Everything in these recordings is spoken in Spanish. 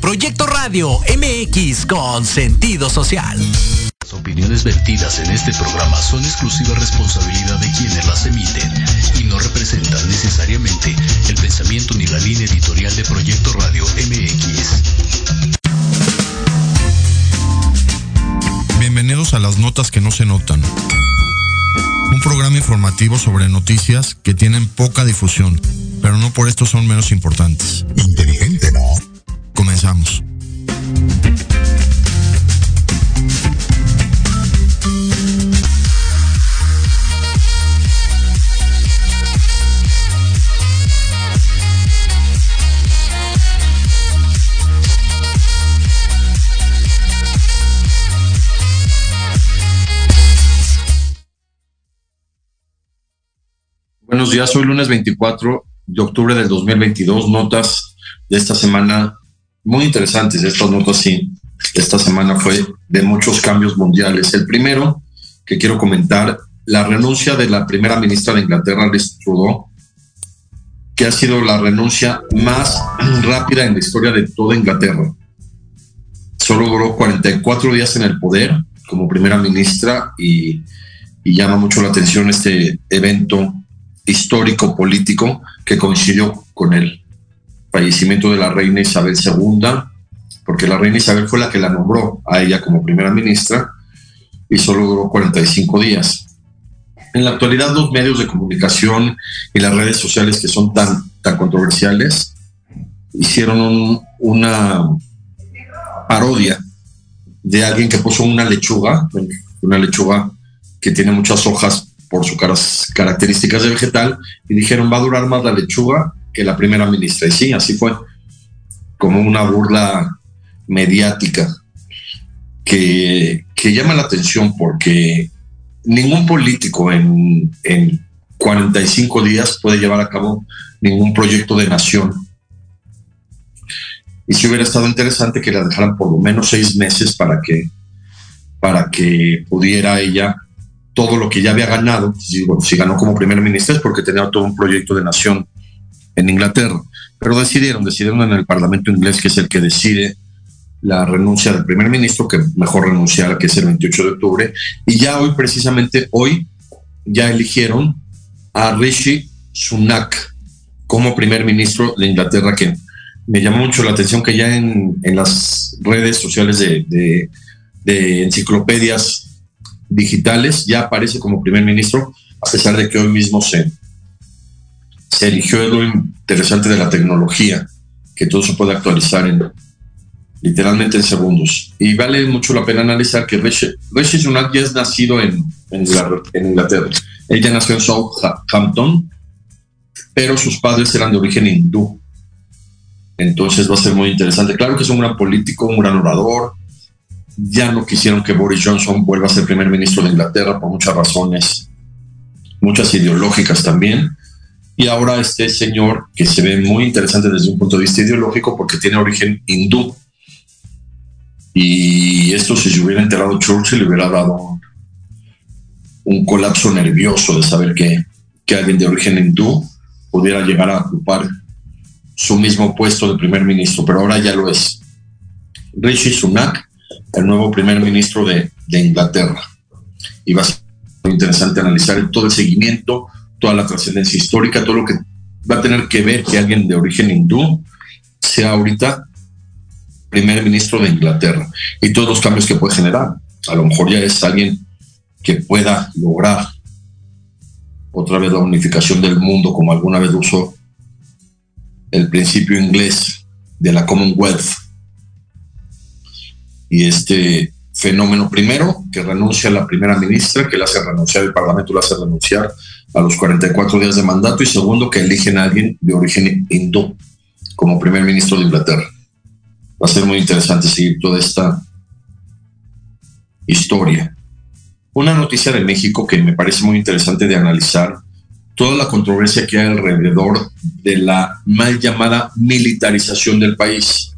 Proyecto Radio MX con sentido social. Las opiniones vertidas en este programa son exclusiva responsabilidad de quienes las emiten y no representan necesariamente el pensamiento ni la línea editorial de Proyecto Radio MX. Bienvenidos a las notas que no se notan. Un programa informativo sobre noticias que tienen poca difusión, pero no por esto son menos importantes. Inteligente, ¿no? Buenos días, hoy lunes 24 de octubre del 2022, notas de esta semana muy interesantes. Estas notas sí, esta semana fue de muchos cambios mundiales. El primero que quiero comentar, la renuncia de la primera ministra de Inglaterra, Liz Trudeau, que ha sido la renuncia más rápida en la historia de toda Inglaterra. Solo duró 44 días en el poder como primera ministra y, llama mucho la atención este evento histórico político que coincidió con el fallecimiento de la reina Isabel II, porque la reina Isabel fue la que la nombró a ella como primera ministra y solo duró 45 días. En la actualidad los medios de comunicación y las redes sociales que son tan, tan controversiales hicieron un- una parodia de alguien que puso una lechuga, una lechuga que tiene muchas hojas por sus características de vegetal, y dijeron va a durar más la lechuga que la primera ministra. Y sí, así fue, como una burla mediática que, que llama la atención porque ningún político en, en 45 días puede llevar a cabo ningún proyecto de nación. Y si hubiera estado interesante que la dejaran por lo menos seis meses para que, para que pudiera ella todo lo que ya había ganado, si, si ganó como primer ministro es porque tenía todo un proyecto de nación en Inglaterra. Pero decidieron, decidieron en el Parlamento inglés, que es el que decide la renuncia del primer ministro, que mejor renunciar, que es el 28 de octubre. Y ya hoy, precisamente hoy, ya eligieron a Rishi Sunak como primer ministro de Inglaterra, que me llamó mucho la atención que ya en, las redes sociales de enciclopedias digitales ya aparece como primer ministro, a pesar de que hoy mismo se, se eligió lo interesante de la tecnología, que todo se puede actualizar en literalmente en segundos. Y vale mucho la pena analizar que Rishi, Sunak ya es nacido en, en Inglaterra. Ella nació en Southampton, pero sus padres eran de origen hindú. Entonces va a ser muy interesante. Claro que es un gran político, un gran orador. Ya no quisieron que Boris Johnson vuelva a ser primer ministro de Inglaterra por muchas razones, muchas ideológicas también. Y ahora este señor que se ve muy interesante desde un punto de vista ideológico porque tiene origen hindú. Y esto si se hubiera enterado Churchill le hubiera dado un, colapso nervioso de saber que, que alguien de origen hindú pudiera llegar a ocupar su mismo puesto de primer ministro, pero ahora ya lo es. Rishi Sunak, el nuevo primer ministro de, de Inglaterra. Y va a ser muy interesante analizar todo el seguimiento, toda la trascendencia histórica, todo lo que va a tener que ver que alguien de origen hindú sea ahorita primer ministro de Inglaterra y todos los cambios que puede generar. A lo mejor ya es alguien que pueda lograr otra vez la unificación del mundo como alguna vez usó el principio inglés de la Commonwealth. Y este fenómeno primero, que renuncia la primera ministra, que le hace renunciar, el Parlamento le hace renunciar a los 44 días de mandato, y segundo, que eligen a alguien de origen hindú como primer ministro de Inglaterra. Va a ser muy interesante seguir toda esta historia. Una noticia de México que me parece muy interesante de analizar, toda la controversia que hay alrededor de la mal llamada militarización del país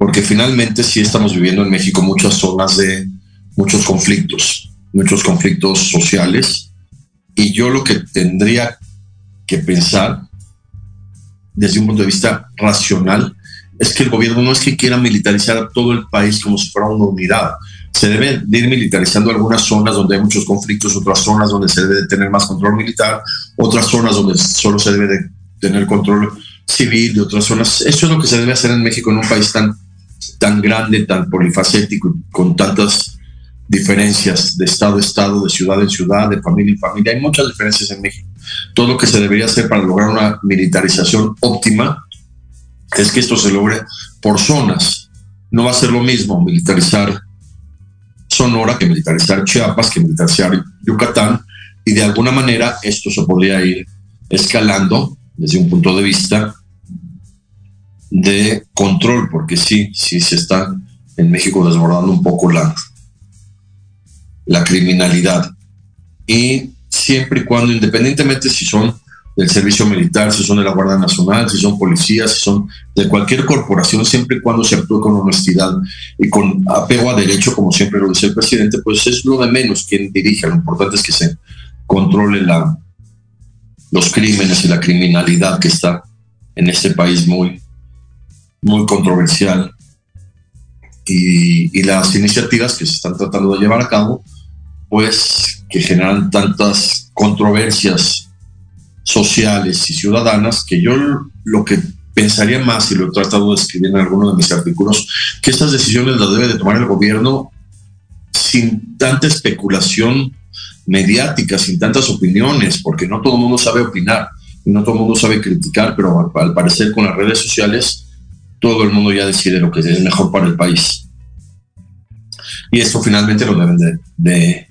porque finalmente sí estamos viviendo en México muchas zonas de muchos conflictos, muchos conflictos sociales, y yo lo que tendría que pensar desde un punto de vista racional es que el gobierno no es que quiera militarizar a todo el país como si fuera una unidad. Se debe ir militarizando algunas zonas donde hay muchos conflictos, otras zonas donde se debe de tener más control militar, otras zonas donde solo se debe de tener control civil de otras zonas. Eso es lo que se debe hacer en México, en un país tan tan grande, tan polifacético, con tantas diferencias de estado a estado, de ciudad en ciudad, de familia en familia. Hay muchas diferencias en México. Todo lo que se debería hacer para lograr una militarización óptima es que esto se logre por zonas. No va a ser lo mismo militarizar Sonora que militarizar Chiapas, que militarizar Yucatán, y de alguna manera esto se podría ir escalando desde un punto de vista de control, porque sí, sí se está en México desbordando un poco la, la criminalidad. Y siempre y cuando, independientemente si son del servicio militar, si son de la Guardia Nacional, si son policías, si son de cualquier corporación, siempre y cuando se actúe con honestidad y con apego a derecho, como siempre lo dice el presidente, pues es lo de menos quien dirige. Lo importante es que se controle la, los crímenes y la criminalidad que está en este país muy, muy controversial. Y, las iniciativas que se están tratando de llevar a cabo, pues que generan tantas controversias sociales y ciudadanas que yo lo que pensaría más, y lo he tratado de escribir en alguno de mis artículos, que estas decisiones las debe de tomar el gobierno sin tanta especulación mediática, sin tantas opiniones, porque no todo el mundo sabe opinar y no todo el mundo sabe criticar, pero al parecer con las redes sociales todo el mundo ya decide lo que es mejor para el país. Y esto finalmente lo deben de,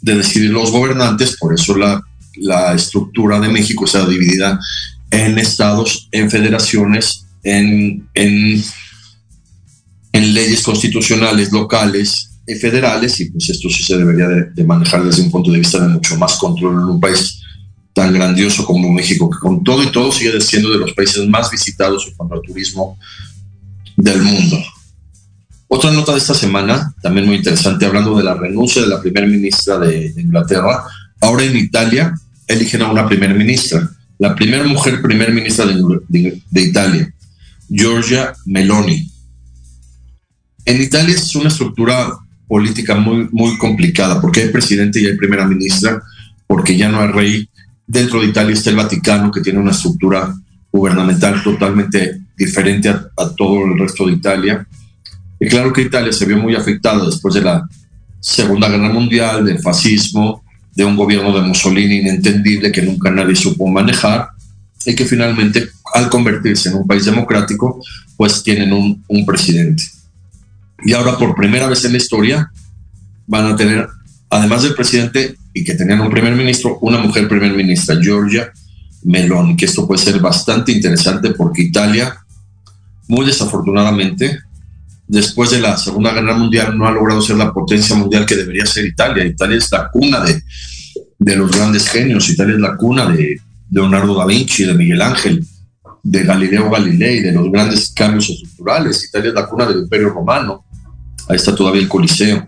decidir los gobernantes, por eso la, estructura de México está dividida en estados, en federaciones, en, en, leyes constitucionales locales y federales, y pues esto sí se debería de, manejar desde un punto de vista de mucho más control en un país tan grandioso como México, que con todo y todo sigue siendo de los países más visitados en cuanto al turismo del mundo. Otra nota de esta semana, también muy interesante, hablando de la renuncia de la primera ministra de, Inglaterra. Ahora en Italia eligen a una primera ministra, la primera mujer primer ministra de, Italia, Giorgia Meloni. En Italia es una estructura política muy, muy complicada, porque hay presidente y hay primera ministra, porque ya no hay rey. Dentro de Italia está el Vaticano, que tiene una estructura gubernamental totalmente diferente a, todo el resto de Italia. Y claro que Italia se vio muy afectada después de la Segunda Guerra Mundial, del fascismo, de un gobierno de Mussolini inentendible que nunca nadie supo manejar y que finalmente al convertirse en un país democrático, pues tienen un, un presidente. Y ahora por primera vez en la historia van a tener, además del presidente y que tenían un primer ministro, una mujer primer ministra, Georgia Meloni, que esto puede ser bastante interesante porque Italia muy desafortunadamente, después de la Segunda Guerra Mundial no ha logrado ser la potencia mundial que debería ser Italia. Italia es la cuna de, de los grandes genios, Italia es la cuna de, Leonardo da Vinci, de Miguel Ángel, de Galileo Galilei, de los grandes cambios estructurales. Italia es la cuna del Imperio Romano. Ahí está todavía el Coliseo.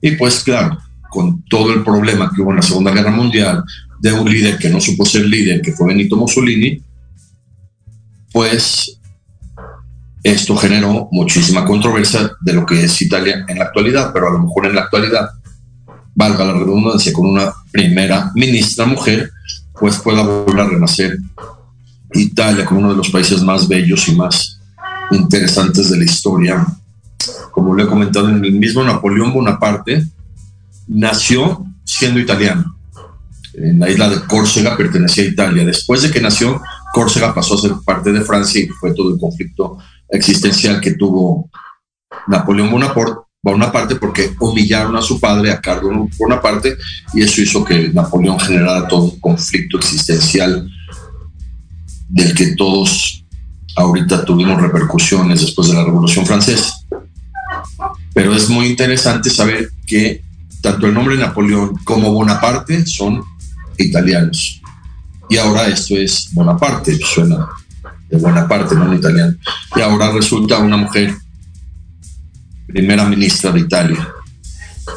Y pues claro, con todo el problema que hubo en la Segunda Guerra Mundial, de un líder que no supo ser líder, que fue Benito Mussolini, pues esto generó muchísima controversia de lo que es Italia en la actualidad, pero a lo mejor en la actualidad, valga la redundancia, con una primera ministra mujer, pues pueda volver a renacer Italia como uno de los países más bellos y más interesantes de la historia. Como lo he comentado en el mismo Napoleón Bonaparte, nació siendo italiano. En la isla de Córcega pertenecía a Italia. Después de que nació, Córcega pasó a ser parte de Francia y fue todo el conflicto existencial que tuvo Napoleón Bonaparte, Bonaparte porque humillaron a su padre, a Carlos Bonaparte, y eso hizo que Napoleón generara todo un conflicto existencial del que todos ahorita tuvimos repercusiones después de la Revolución Francesa. Pero es muy interesante saber que tanto el nombre Napoleón como Bonaparte son italianos. Y ahora esto es Bonaparte, suena de Bonaparte, no en italiano. Y ahora resulta una mujer primera ministra de Italia,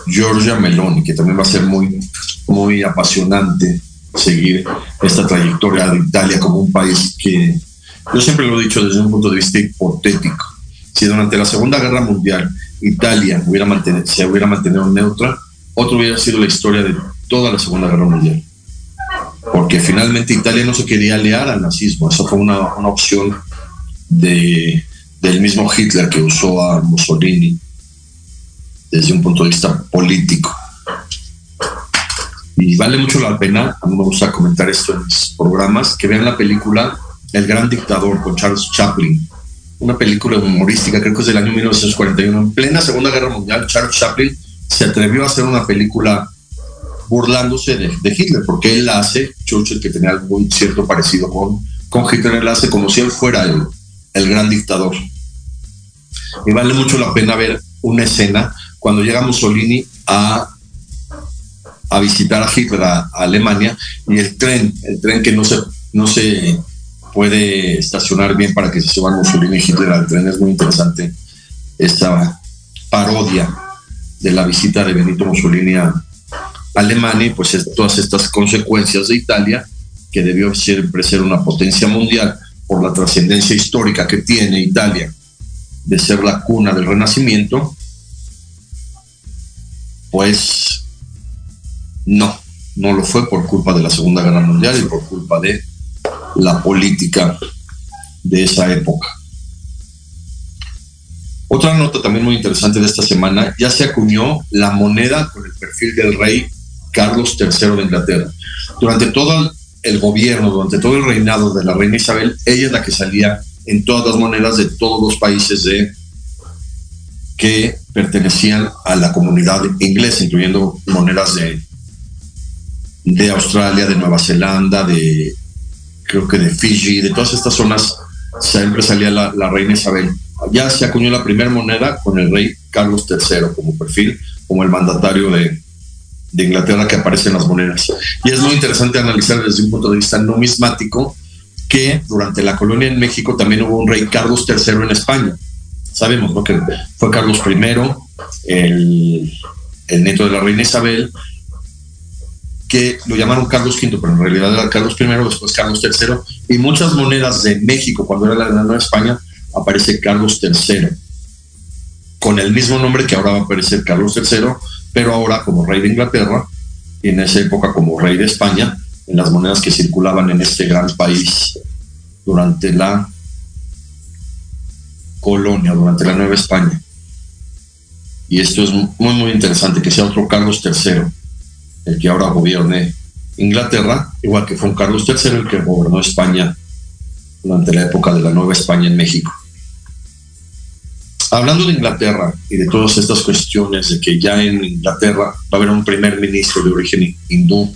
Giorgia Meloni, que también va a ser muy, muy apasionante seguir esta trayectoria de Italia como un país que yo siempre lo he dicho desde un punto de vista hipotético. Si durante la Segunda Guerra Mundial Italia hubiera se hubiera mantenido neutra, otro hubiera sido la historia de toda la Segunda Guerra Mundial. Porque finalmente Italia no se quería aliar al nazismo. Esa fue una, una opción de, del mismo Hitler que usó a Mussolini desde un punto de vista político. Y vale mucho la pena, a mí me gusta comentar esto en mis programas, que vean la película El Gran Dictador con Charles Chaplin. Una película humorística, creo que es del año 1941. En plena Segunda Guerra Mundial, Charles Chaplin se atrevió a hacer una película burlándose de, Hitler, porque él la hace, Churchill, que tenía algún cierto parecido con, con Hitler, él la hace como si él fuera el, el gran dictador. Y vale mucho la pena ver una escena cuando llega Mussolini a a visitar a Hitler a, Alemania y el tren, el tren que no se, no se puede estacionar bien para que se suban Mussolini y Hitler al tren. Es muy interesante esta parodia de la visita de Benito Mussolini a Alemania y pues todas estas consecuencias de Italia, que debió siempre ser una potencia mundial por la trascendencia histórica que tiene Italia de ser la cuna del Renacimiento, pues no, no lo fue por culpa de la Segunda Guerra Mundial y por culpa de la política de esa época. Otra nota también muy interesante de esta semana, ya se acuñó la moneda con el perfil del rey Carlos III de Inglaterra. Durante todo el gobierno, durante todo el reinado de la reina Isabel, ella es la que salía en todas las monedas de todos los países de, que pertenecían a la comunidad inglesa, incluyendo monedas de de Australia, de Nueva Zelanda, de creo que de Fiji, de todas estas zonas, siempre salía la, reina Isabel. Ya se acuñó la primera moneda con el rey Carlos III como perfil, como el mandatario de, de Inglaterra que aparece en las monedas. Y es muy interesante analizar desde un punto de vista numismático que durante la colonia en México también hubo un rey Carlos III en España. Sabemos ¿no? que fue Carlos I, el, el nieto de la reina Isabel, que lo llamaron Carlos V, pero en realidad era Carlos I, después Carlos III, y muchas monedas de México, cuando era la Nueva España, aparece Carlos III, con el mismo nombre que ahora va a aparecer Carlos III, pero ahora como rey de Inglaterra, y en esa época como rey de España, en las monedas que circulaban en este gran país durante la colonia, durante la Nueva España. Y esto es muy, muy interesante, que sea otro Carlos III el que ahora gobierne Inglaterra, igual que fue un Carlos III el que gobernó España durante la época de la Nueva España en México. Hablando de Inglaterra y de todas estas cuestiones de que ya en Inglaterra va a haber un primer ministro de origen hindú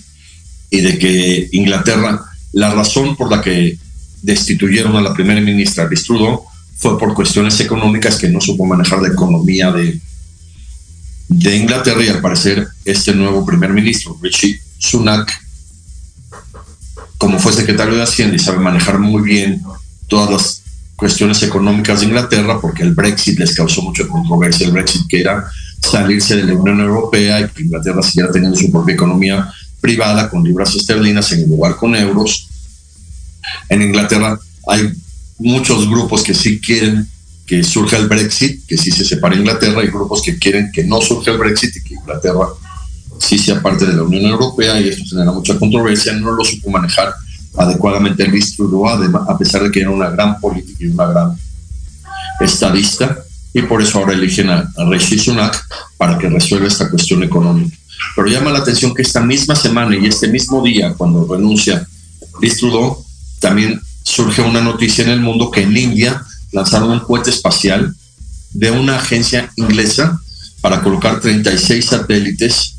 y de que Inglaterra, la razón por la que destituyeron a la primera ministra Liz fue por cuestiones económicas que no supo manejar la economía de, de Inglaterra y al parecer este nuevo primer ministro, Richie Sunak, como fue secretario de Hacienda y sabe manejar muy bien todas las cuestiones económicas de Inglaterra, porque el Brexit les causó mucha controversia, el Brexit que era salirse de la Unión Europea y que Inglaterra siguiera teniendo su propia economía privada con libras esterlinas en lugar con euros. En Inglaterra hay muchos grupos que sí quieren que surja el Brexit, que sí se separe Inglaterra, y grupos que quieren que no surja el Brexit y que Inglaterra sí sea parte de la Unión Europea, y esto genera mucha controversia, no lo supo manejar adecuadamente el Trudeau, a pesar de que era una gran política y una gran estadista, y por eso ahora eligen a, Rishi Sunak para que resuelva esta cuestión económica. Pero llama la atención que esta misma semana y este mismo día, cuando renuncia Liz Trudeau, también surge una noticia en el mundo que en India lanzaron un cohete espacial de una agencia inglesa para colocar 36 satélites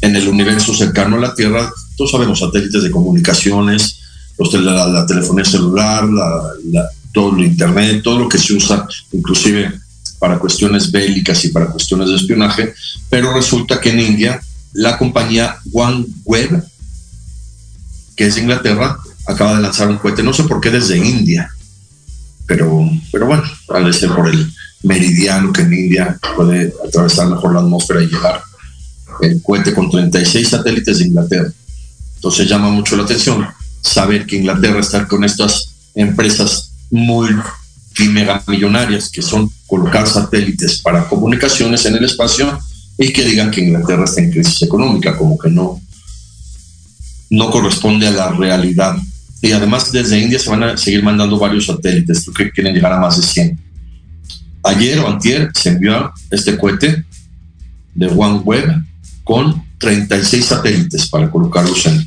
en el universo cercano a la Tierra. Todos sabemos satélites de comunicaciones, los la, la, telefonía celular, todo el Internet, todo lo que se usa, inclusive para cuestiones bélicas y para cuestiones de espionaje. Pero resulta que en India la compañía OneWeb, que es de Inglaterra, acaba de lanzar un cohete, no sé por qué desde India, pero, pero bueno, a ser por el meridiano que en India puede atravesar mejor la atmósfera y llegar el cohete con 36 satélites de Inglaterra. Entonces llama mucho la atención saber que Inglaterra está con estas empresas muy millonarias que son colocar satélites para comunicaciones en el espacio y que digan que Inglaterra está en crisis económica, como que no, no corresponde a la realidad. Y además desde India se van a seguir mandando varios satélites, que quieren llegar a más de 100. Ayer o antier se envió este cohete de OneWeb con 36 satélites para colocarlos en,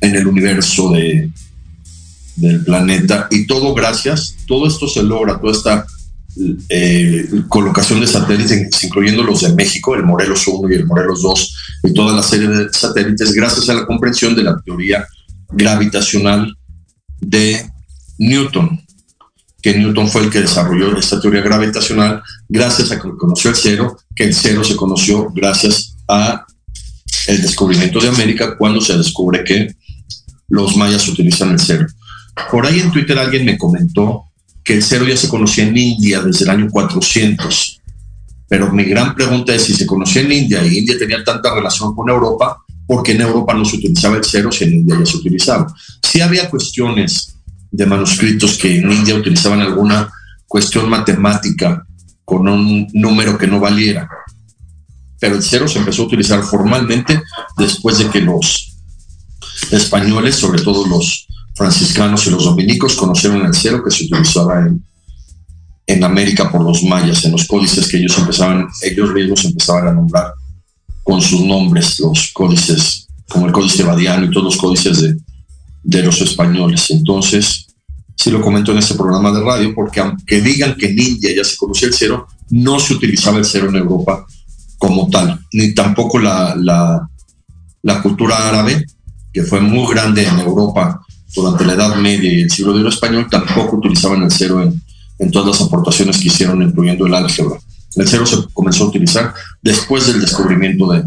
el universo de, del planeta. Y todo gracias, todo esto se logra, toda esta eh, colocación de satélites, incluyendo los de México, el Morelos 1 y el Morelos 2, y toda la serie de satélites, gracias a la comprensión de la teoría gravitacional de Newton, que Newton fue el que desarrolló esta teoría gravitacional gracias a que conoció el cero, que el cero se conoció gracias a el descubrimiento de América cuando se descubre que los mayas utilizan el cero. Por ahí en Twitter alguien me comentó que el cero ya se conocía en India desde el año 400. Pero mi gran pregunta es si se conocía en India y India tenía tanta relación con Europa, ¿por qué en Europa no se utilizaba el cero si en India ya se utilizaba? Sí había cuestiones de manuscritos que en India utilizaban alguna cuestión matemática con un número que no valiera. Pero el cero se empezó a utilizar formalmente después de que los españoles, sobre todo los franciscanos y los dominicos conocieron el cero que se utilizaba en, en América por los mayas, en los códices que ellos empezaban, ellos mismos empezaban a nombrar con sus nombres, los códices, como el códice Badiano y todos los códices de, de los españoles. Entonces, sí lo comento en este programa de radio, porque aunque digan que en India ya se conocía el cero, no se utilizaba el cero en Europa como tal, ni tampoco la, la, cultura árabe, que fue muy grande en Europa durante la Edad Media y el siglo de oro español tampoco utilizaban el cero en, en todas las aportaciones que hicieron, incluyendo el álgebra. El cero se comenzó a utilizar después del descubrimiento de,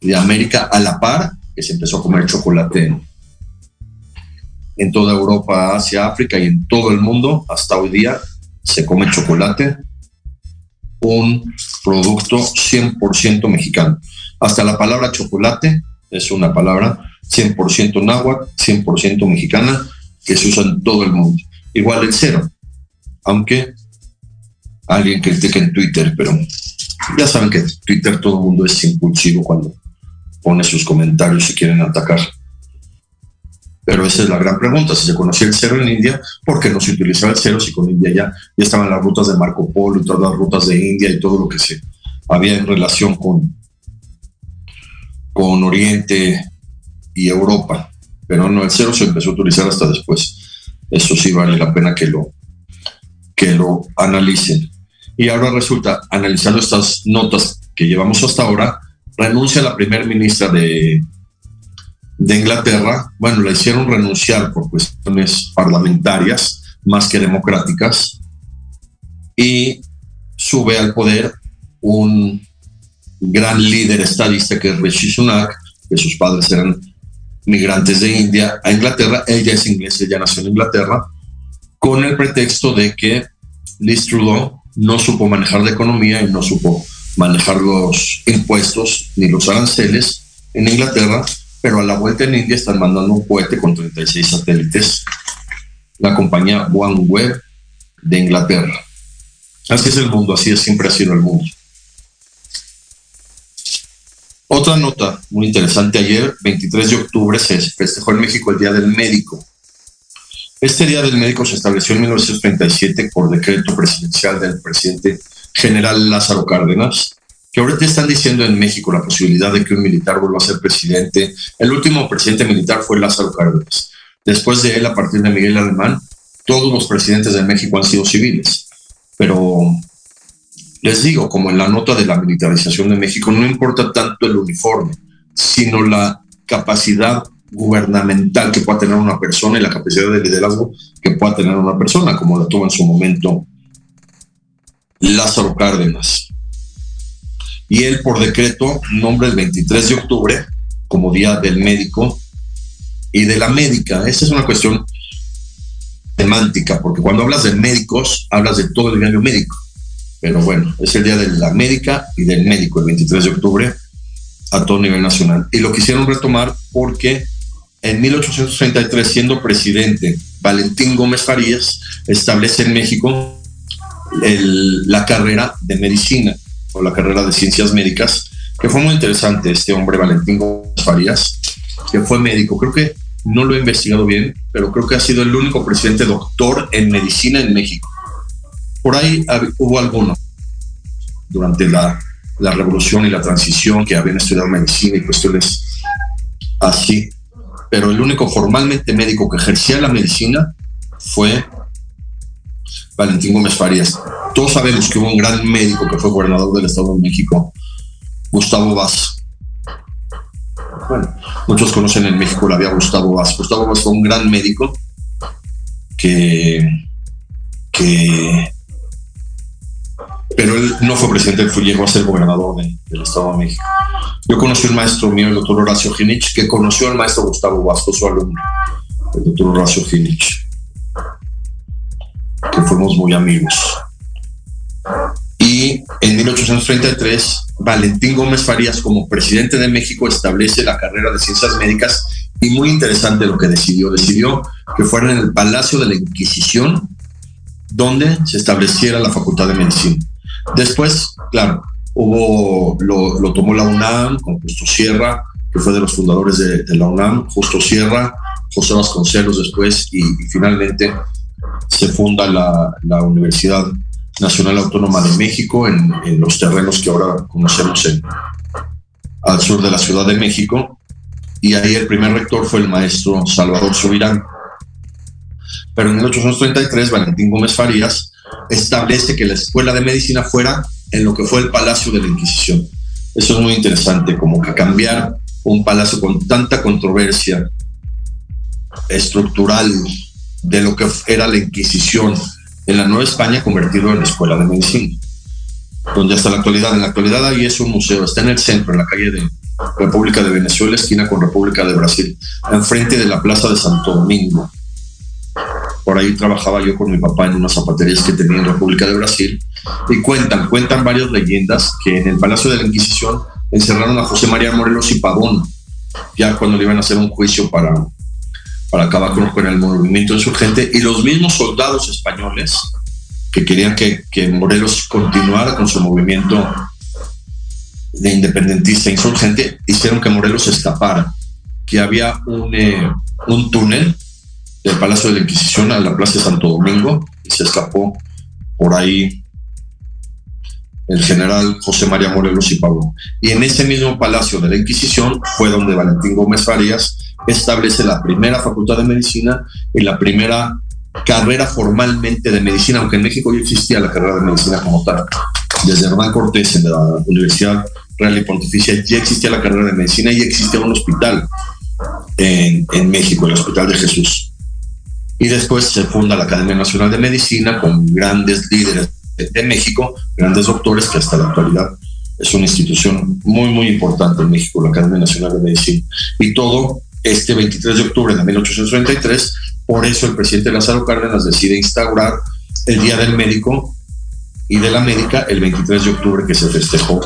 de América, a la par que se empezó a comer chocolate en, en toda Europa, Asia, África y en todo el mundo. Hasta hoy día se come chocolate, un producto 100% mexicano. Hasta la palabra chocolate es una palabra 100% náhuatl, 100% mexicana, que se usa en todo el mundo. Igual el cero, aunque alguien critique en Twitter, pero ya saben que Twitter todo el mundo es impulsivo cuando pone sus comentarios y quieren atacar. Pero esa es la gran pregunta. Si se conocía el cero en India, ¿por qué no se utilizaba el cero si con India ya, ya estaban las rutas de Marco Polo y todas las rutas de India y todo lo que se había en relación con, con Oriente y Europa, pero no, el cero se empezó a utilizar hasta después. Eso sí vale la pena que lo, que lo analicen. Y ahora resulta, analizando estas notas que llevamos hasta ahora, renuncia la primera ministra de, de Inglaterra. Bueno, la hicieron renunciar por cuestiones parlamentarias más que democráticas y sube al poder un gran líder estadista que es Rishi Sunak, que sus padres eran migrantes de India a Inglaterra. Ella es inglesa, ella nació en Inglaterra, con el pretexto de que Liz Trudeau no supo manejar la economía y no supo manejar los impuestos ni los aranceles en Inglaterra, pero a la vuelta en India están mandando un cohete con 36 satélites, la compañía OneWeb de Inglaterra. Así es el mundo, así es, siempre ha sido el mundo. Otra nota muy interesante, ayer, 23 de octubre, se festejó en México el Día del Médico. Este Día del Médico se estableció en 1937 por decreto presidencial del presidente general Lázaro Cárdenas, que ahorita están diciendo en México la posibilidad de que un militar vuelva a ser presidente. El último presidente militar fue Lázaro Cárdenas. Después de él, a partir de Miguel Alemán, todos los presidentes de México han sido civiles. Pero les digo, como en la nota de la militarización de México, no importa tanto el uniforme, sino la capacidad gubernamental que pueda tener una persona y la capacidad de liderazgo que pueda tener una persona, como la tuvo en su momento Lázaro Cárdenas. Y él por decreto nombra el 23 de octubre como Día del Médico y de la Médica. Esa es una cuestión semántica, porque cuando hablas de médicos, hablas de todo el gremio médico. Pero bueno, es el Día de la Médica y del Médico, el 23 de octubre, a todo nivel nacional. Y lo quisieron retomar porque en 1833, siendo presidente, Valentín Gómez Farías establece en México la carrera de medicina o la carrera de ciencias médicas, que fue muy interesante este hombre, Valentín Gómez Farías, que fue médico. Creo que no lo he investigado bien, pero creo que ha sido el único presidente doctor en medicina en México. Por ahí hubo alguno durante la, la revolución y la transición que habían estudiado medicina y cuestiones así pero el único formalmente médico que ejercía la medicina fue Valentín Gómez Farías. Todos sabemos que hubo un gran médico que fue gobernador del Estado de México, Gustavo Vaz. Bueno, muchos conocen en México la vía Gustavo Vaz. Gustavo Vaz fue un gran médico que, que pero él no fue presidente, él fue, llegó a ser gobernador del Estado de México. Yo conocí un maestro mío, el doctor Horacio Ginich, que conoció al maestro Gustavo Vasco, su alumno, el doctor Horacio Ginich, que fuimos muy amigos. Y en 1833, Valentín Gómez Farías, como presidente de México, establece la carrera de ciencias médicas y muy interesante lo que decidió. Decidió que fuera en el Palacio de la Inquisición donde se estableciera la Facultad de Medicina. Después, claro, hubo, lo, tomó la UNAM con Justo Sierra, que fue de los fundadores de, la UNAM, Justo Sierra, José Vasconcelos después, y, finalmente se funda la, Universidad Nacional Autónoma de México en, los terrenos que ahora conocemos en, al sur de la Ciudad de México. Y ahí el primer rector fue el maestro Salvador Subirán. Pero en 1833, Valentín Gómez Farías establece que la escuela de medicina fuera en lo que fue el Palacio de la Inquisición. Eso es muy interesante, como que cambiar un palacio con tanta controversia estructural de lo que era la Inquisición en la Nueva España, convertido en la Escuela de Medicina, donde hasta la actualidad, en la actualidad ahí es un museo, está en el centro, en la calle de República de Venezuela, esquina con República de Brasil, enfrente de la Plaza de Santo Domingo. Por ahí trabajaba yo con mi papá en unas zapaterías que tenía en República de Brasil y cuentan, cuentan varias leyendas que en el Palacio de la Inquisición encerraron a José María Morelos y Pavón, ya cuando le iban a hacer un juicio para, para acabar con, el movimiento insurgente, y los mismos soldados españoles que querían que, que Morelos continuara con su movimiento de independentista insurgente, hicieron que Morelos escapara, que había un, eh, un túnel del Palacio de la Inquisición a la Plaza de Santo Domingo y se escapó por ahí el general José María Morelos y Pablo. Y en ese mismo Palacio de la Inquisición fue donde Valentín Gómez Farías establece la primera facultad de medicina y la primera carrera formalmente de medicina, aunque en México ya existía la carrera de medicina como tal. Desde Hernán Cortés en la Universidad Real y Pontificia ya existía la carrera de medicina y existía un hospital en, en México, el Hospital de Jesús y después se funda la Academia Nacional de Medicina con grandes líderes de, México, grandes doctores que hasta la actualidad es una institución muy, muy importante en México, la Academia Nacional de Medicina. Y todo este 23 de octubre de 1833, por eso el presidente Lázaro Cárdenas decide instaurar el Día del Médico y de la Médica el 23 de octubre que se festejó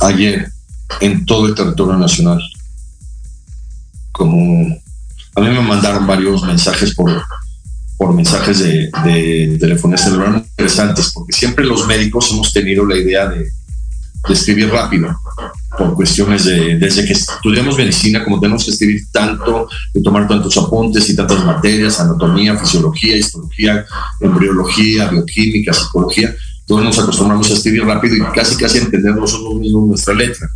ayer en todo el territorio nacional como a mí me mandaron varios mensajes por, por mensajes de, de telefonía celular interesantes, porque siempre los médicos hemos tenido la idea de, escribir rápido, por cuestiones de, desde que estudiamos medicina, como tenemos que escribir tanto, y tomar tantos apuntes y tantas materias, anatomía, fisiología, histología, embriología, bioquímica, psicología, todos nos acostumbramos a escribir rápido y casi casi entender nosotros mismos nuestra letra.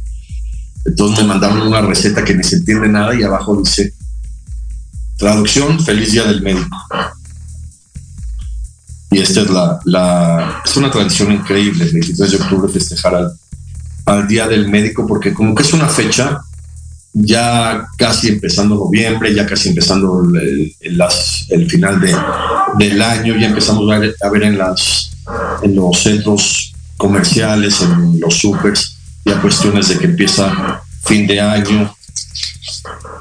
Entonces me mandaron una receta que ni se entiende nada y abajo dice Traducción, feliz día del médico. Y esta es la, es una tradición increíble, el 23 de octubre festejar al, al Día del Médico, porque como que es una fecha ya casi empezando noviembre, ya casi empezando el final de, del año, ya empezamos a ver, a ver, en, las, en los centros comerciales, en los supers, ya cuestiones de que empieza fin de año.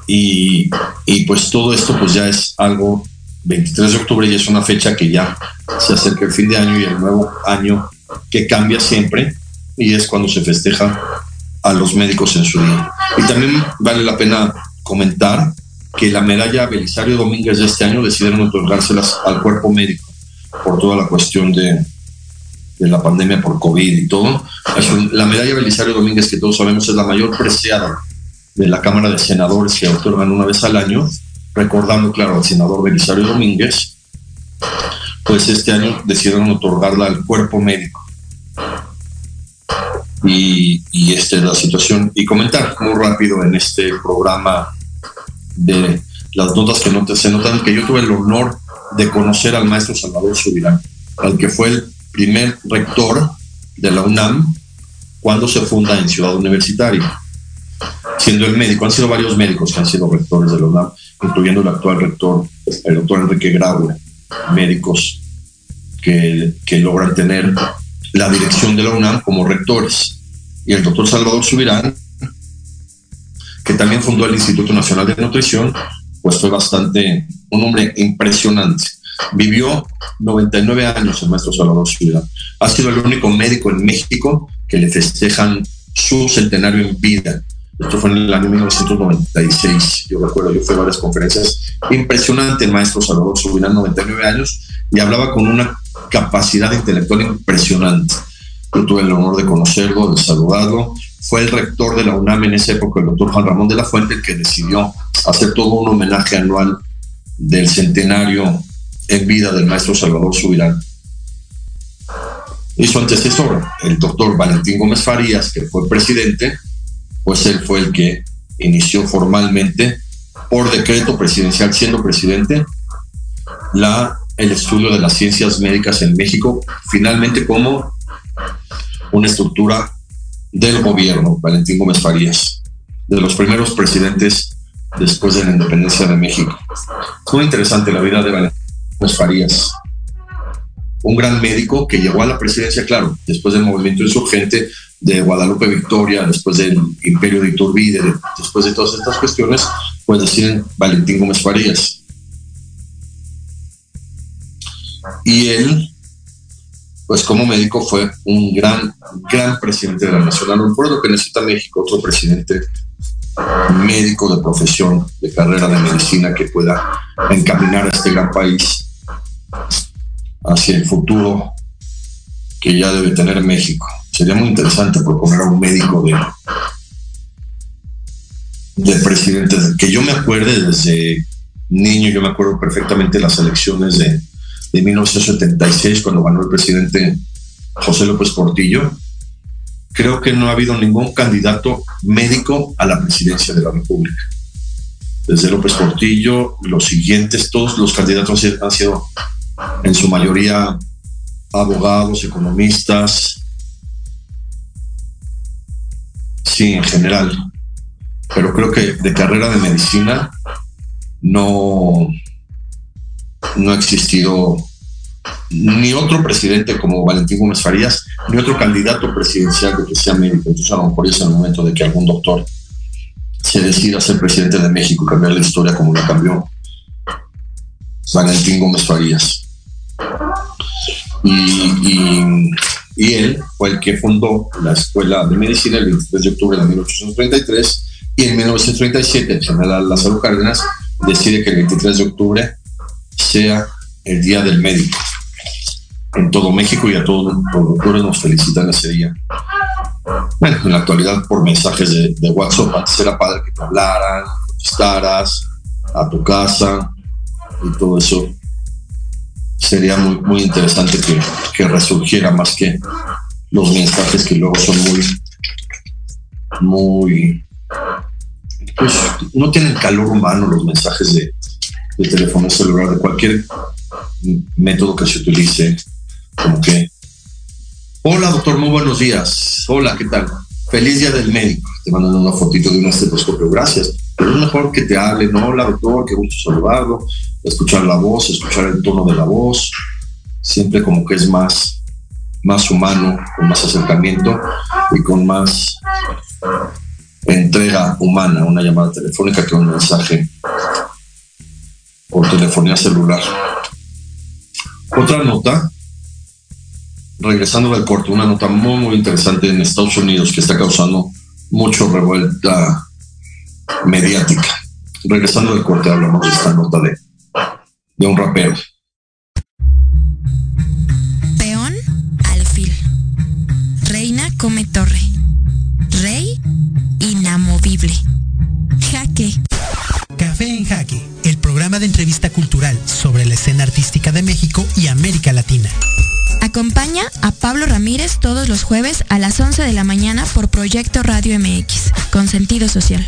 Y, y pues todo esto pues ya es algo 23 de octubre y es una fecha que ya se acerca el fin de año y el nuevo año que cambia siempre y es cuando se festeja a los médicos en su día. Y también vale la pena comentar que la medalla Belisario Domínguez de este año decidieron otorgárselas al cuerpo médico por toda la cuestión de, de la pandemia por COVID y todo. La medalla Belisario Domínguez, que todos sabemos es la mayor preciada de la Cámara de Senadores que otorgan una vez al año, recordando, claro, al senador Belisario Domínguez, pues este año decidieron otorgarla al cuerpo médico. Y, y esta es la situación. Y comentar muy rápido en este programa de las notas que no se notan que yo tuve el honor de conocer al maestro Salvador Subirán, al que fue el primer rector de la UNAM cuando se funda en Ciudad Universitaria, siendo el médico. Han sido varios médicos que han sido rectores de la UNAM, incluyendo el actual rector, el doctor Enrique Graue, médicos que, que logran tener la dirección de la UNAM como rectores. Y el doctor Salvador Subirán, que también fundó el Instituto Nacional de Nutrición, pues fue bastante, un hombre impresionante. Vivió 99 años el maestro Salvador Subirán. Ha sido el único médico en México que le festejan su centenario en vida. Esto fue en el año 1996. Yo recuerdo, yo fui a varias conferencias. Impresionante el maestro Salvador Subirán, 99 años, y hablaba con una capacidad intelectual impresionante. Yo tuve el honor de conocerlo, de saludarlo. Fue el rector de la UNAM en esa época, el doctor Juan Ramón de la Fuente, que decidió hacer todo un homenaje anual del centenario en vida del maestro Salvador Subirán. Y su antecesor, el doctor Valentín Gómez Farías, que fue presidente, pues él fue el que inició formalmente, por decreto presidencial, siendo presidente, la, el estudio de las ciencias médicas en México, finalmente como una estructura del gobierno, Valentín Gómez Farías, de los primeros presidentes después de la independencia de México. Es muy interesante la vida de Valentín Gómez Farías, un gran médico que llegó a la presidencia, claro, después del movimiento insurgente de Guadalupe Victoria, después del imperio de Iturbide, después de todas estas cuestiones, pues deciden Valentín Gómez Farías. Y él, pues como médico, fue un gran, gran presidente de la nación. No recuerdo que necesita México otro presidente médico de profesión, de carrera de medicina, que pueda encaminar a este gran país hacia el futuro que ya debe tener México. Sería muy interesante proponer a un médico de, de presidente, que yo me acuerde desde niño, yo me acuerdo perfectamente las elecciones de, de 1976, cuando ganó el presidente José López Portillo. Creo que no ha habido ningún candidato médico a la presidencia de la República. Desde López Portillo, los siguientes, todos los candidatos han sido en su mayoría abogados, economistas, sí, en general, pero creo que de carrera de medicina no, no ha existido ni otro presidente como Valentín Gómez Farías, ni otro candidato presidencial que sea médico. Entonces a lo mejor es el momento de que algún doctor se decida ser presidente de México, cambiar la historia como la cambió Valentín Gómez Farías y, él fue el que fundó la Escuela de Medicina el 23 de octubre de 1833 y en 1937 el general Lázaro Cárdenas decide que el 23 de octubre sea el Día del Médico. En todo México y a todos los doctores nos felicitan ese día. Bueno, en la actualidad por mensajes de, de WhatsApp, antes era padre que te hablaran, contestaras a tu casa y todo eso sería muy, muy interesante que, que resurgiera más que los mensajes que luego son muy, muy, pues no tienen calor humano los mensajes de, de teléfono celular, de cualquier método que se utilice, como que, hola doctor, muy buenos días, hola, ¿qué tal? Feliz día del médico, te mandan una fotito de un estetoscopio, gracias, pero es mejor que te hablen, hola doctor, qué gusto saludarlo, escuchar la voz, escuchar el tono de la voz, siempre como que es más, más humano, con más acercamiento y con más entrega humana, una llamada telefónica que un mensaje o telefonía celular. Otra nota, regresando del corte, una nota muy, muy interesante en Estados Unidos que está causando mucho revuelta mediática. Regresando del corte, hablamos de esta nota de, de un rapero. Peón, alfil. Reina come torre. Rey, inamovible. Jaque. Café en Jaque, el programa de entrevista cultural sobre la escena artística de México y América Latina. Acompaña a Pablo Ramírez todos los jueves a las 11 de la mañana por Proyecto Radio MX, con sentido social.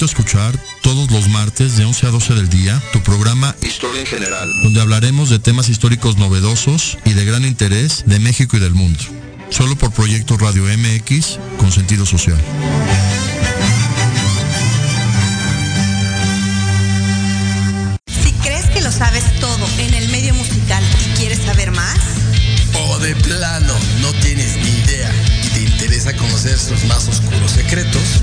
Invito a escuchar todos los martes de 11 a 12 del día tu programa Historia en General, donde hablaremos de temas históricos novedosos y de gran interés de México y del mundo. Solo por Proyecto Radio MX con sentido social. Si crees que lo sabes todo en el medio musical y quieres saber más, O de plano no tienes ni idea y te interesa conocer sus más oscuros secretos,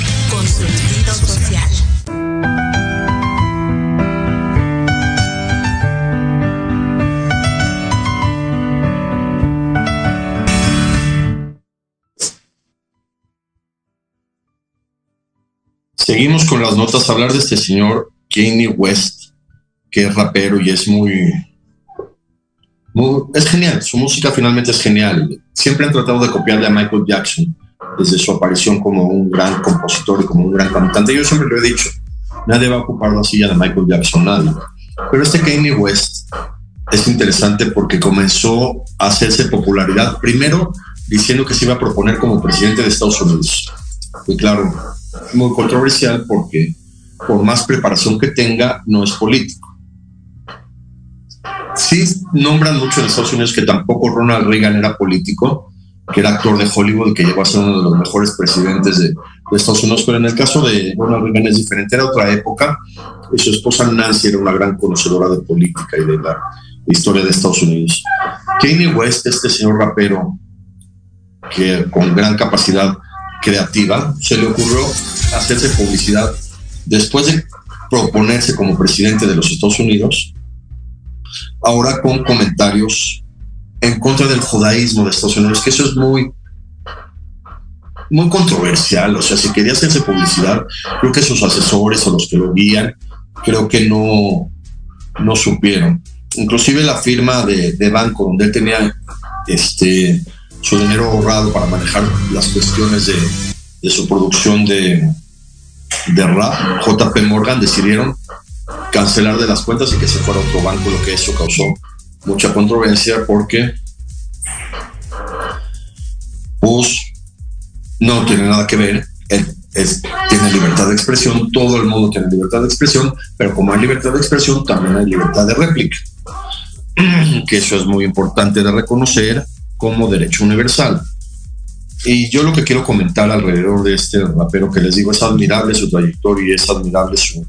con sentido social. Seguimos con las notas, hablar de este señor Kanye West, que es rapero y es muy, muy- es genial, su música finalmente es genial. Siempre han tratado de copiarle a Michael Jackson desde su aparición como un gran compositor y como un gran cantante. Yo siempre lo he dicho, nadie va a ocupar la silla de Michael Jackson, nadie. Pero este Kanye West es interesante porque comenzó a hacerse popularidad primero diciendo que se iba a proponer como presidente de Estados Unidos. Y claro, muy controversial porque por más preparación que tenga, no es político. Sí nombran mucho en Estados Unidos que tampoco Ronald Reagan era político, que era actor de Hollywood que llegó a ser uno de los mejores presidentes de, de Estados Unidos, pero en el caso de Ronald Reagan es diferente, era otra época, y su esposa Nancy era una gran conocedora de política y de la historia de Estados Unidos. Kanye West, este señor rapero, que con gran capacidad creativa, se le ocurrió hacerse publicidad después de proponerse como presidente de los Estados Unidos, ahora con comentarios en contra del judaísmo de Estados Unidos, que eso es muy muy controversial, o sea, si quería hacerse publicidad, creo que sus asesores o los que lo guían, creo que no, no supieron. inclusive la firma de, de banco donde él tenía este, su dinero ahorrado para manejar las cuestiones de, de su producción de, de rap, JP Morgan decidieron cancelar de las cuentas y que se fuera a otro banco, lo que eso causó mucha controversia porque pues no tiene nada que ver, él tiene libertad de expresión, todo el mundo tiene libertad de expresión, pero como hay libertad de expresión, también hay libertad de réplica, que eso es muy importante de reconocer como derecho universal. Y yo lo que quiero comentar alrededor de este rapero que les digo es admirable su trayectoria y es admirable su,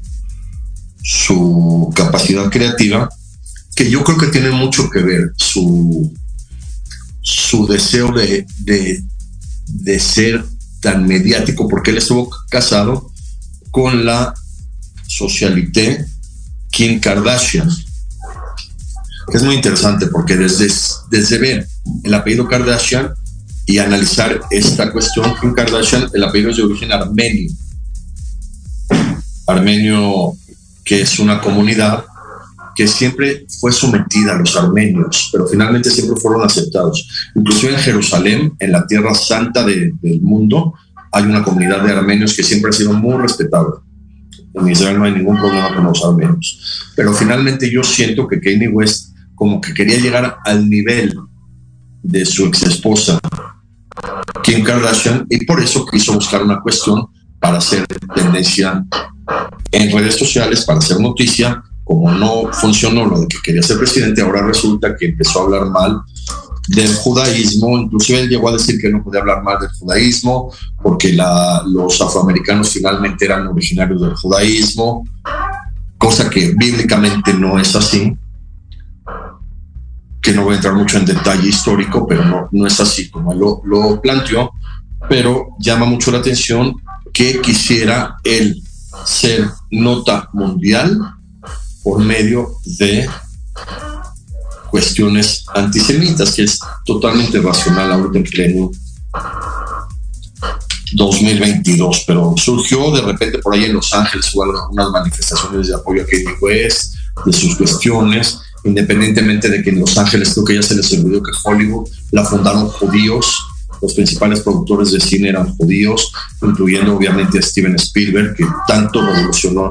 su capacidad creativa, que yo creo que tiene mucho que ver su, su deseo de, de, ser tan mediático, porque él estuvo casado con la socialité Kim Kardashian. Es muy interesante porque desde, desde ver el apellido Kardashian y analizar esta cuestión, Kim Kardashian, el apellido es de origen armenio. Armenio, que es una comunidad que siempre fue sometida a los armenios, pero finalmente siempre fueron aceptados. Inclusive en Jerusalén, en la tierra santa del mundo, hay una comunidad de armenios que siempre ha sido muy respetada. En Israel no hay ningún problema con los armenios. Pero finalmente yo siento que Kanye West como que quería llegar al nivel de su ex esposa Kim Kardashian y por eso quiso buscar una cuestión para hacer tendencia en redes sociales, para hacer noticia. Como no funcionó lo de que quería ser presidente, ahora resulta que empezó a hablar mal del judaísmo, inclusive él llegó a decir que no podía hablar mal del judaísmo porque la, los afroamericanos finalmente eran originarios del judaísmo, cosa que bíblicamente no es así que no voy a entrar mucho en detalle histórico, pero no, no es así como lo, lo planteó, pero llama mucho la atención que quisiera él ser nota mundial por medio de cuestiones antisemitas, que es totalmente racional ahorita en pleno 2022, pero surgió de repente por ahí en Los Ángeles hubo algunas manifestaciones de apoyo a Kanye West, de sus cuestiones, independientemente de que en Los Ángeles creo que ya se les olvidó que Hollywood la fundaron judíos, los principales productores de cine eran judíos, incluyendo obviamente a Steven Spielberg, que tanto revolucionó